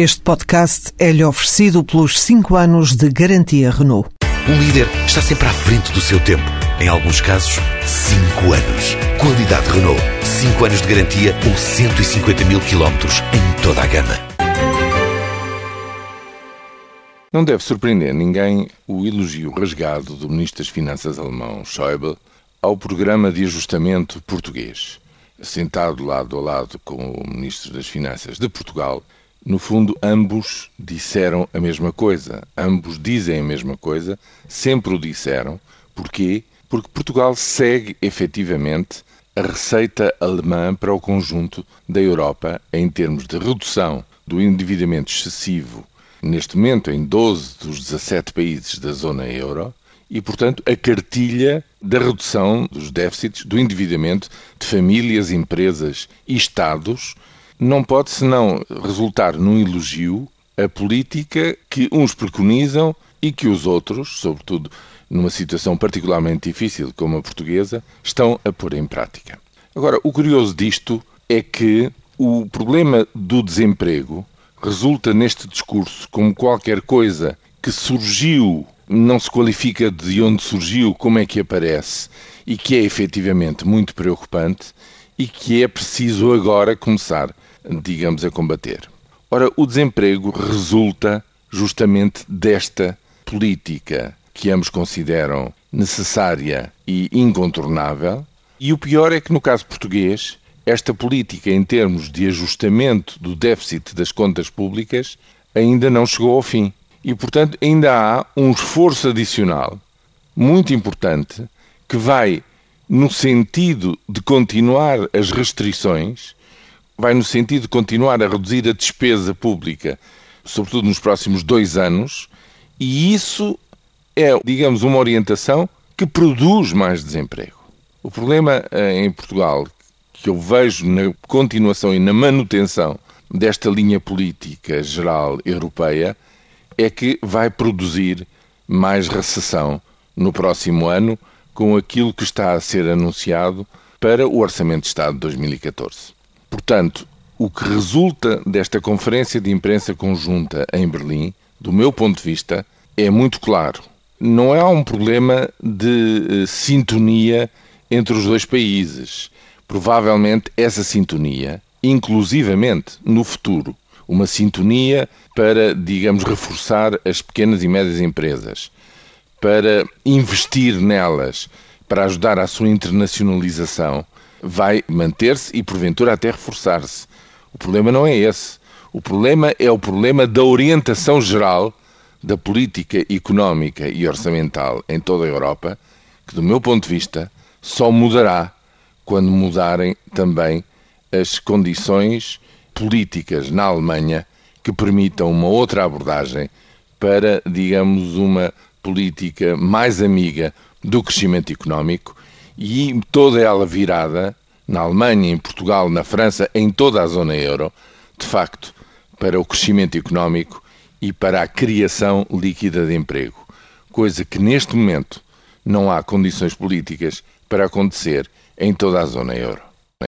Este podcast é-lhe oferecido pelos 5 anos de garantia Renault. Um líder está sempre à frente do seu tempo. Em alguns casos, 5 anos. Qualidade Renault. 5 anos de garantia ou 150 mil quilómetros em toda a gama. Não deve surpreender ninguém o elogio rasgado do Ministro das Finanças alemão Schäuble ao programa de ajustamento português. Sentado lado a lado com o Ministro das Finanças de Portugal, no fundo, ambos disseram a mesma coisa. Ambos dizem a mesma coisa, sempre o disseram. Porquê? Porque Portugal segue efetivamente a receita alemã para o conjunto da Europa em termos de redução do endividamento excessivo, neste momento em 12 dos 17 países da zona euro, e, portanto, a cartilha da redução dos déficits, do endividamento de famílias, empresas e Estados não pode senão resultar num elogio a política que uns preconizam e que os outros, sobretudo numa situação particularmente difícil como a portuguesa, estão a pôr em prática. Agora, o curioso disto é que o problema do desemprego resulta neste discurso como qualquer coisa que surgiu, não se qualifica de onde surgiu, como é que aparece, e que é efetivamente muito preocupante e que é preciso agora começar digamos, a combater. Ora, o desemprego resulta justamente desta política que ambos consideram necessária e incontornável, e o pior é que no caso português, esta política em termos de ajustamento do déficit das contas públicas ainda não chegou ao fim. E, portanto, ainda há um esforço adicional muito importante que vai no sentido de continuar as restrições vai no sentido de continuar a reduzir a despesa pública, sobretudo nos próximos dois anos, e isso é, digamos, uma orientação que produz mais desemprego. O problema eh, em Portugal, que eu vejo na continuação e na manutenção desta linha política geral europeia, é que vai produzir mais recessão no próximo ano com aquilo que está a ser anunciado para o Orçamento de Estado de 2014. Portanto, o que resulta desta conferência de imprensa conjunta em Berlim, do meu ponto de vista, é muito claro. Não há um problema de uh, sintonia entre os dois países. Provavelmente essa sintonia, inclusivamente no futuro, uma sintonia para, digamos, reforçar as pequenas e médias empresas, para investir nelas, para ajudar à sua internacionalização, vai manter-se e, porventura, até reforçar-se. O problema não é esse. O problema é o problema da orientação geral da política económica e orçamental em toda a Europa, que, do meu ponto de vista, só mudará quando mudarem também as condições políticas na Alemanha que permitam uma outra abordagem para, digamos, uma política mais amiga do crescimento económico e toda ela virada na Alemanha, em Portugal, na França, em toda a zona euro, de facto, para o crescimento económico e para a criação líquida de emprego, coisa que neste momento não há condições políticas para acontecer em toda a zona euro.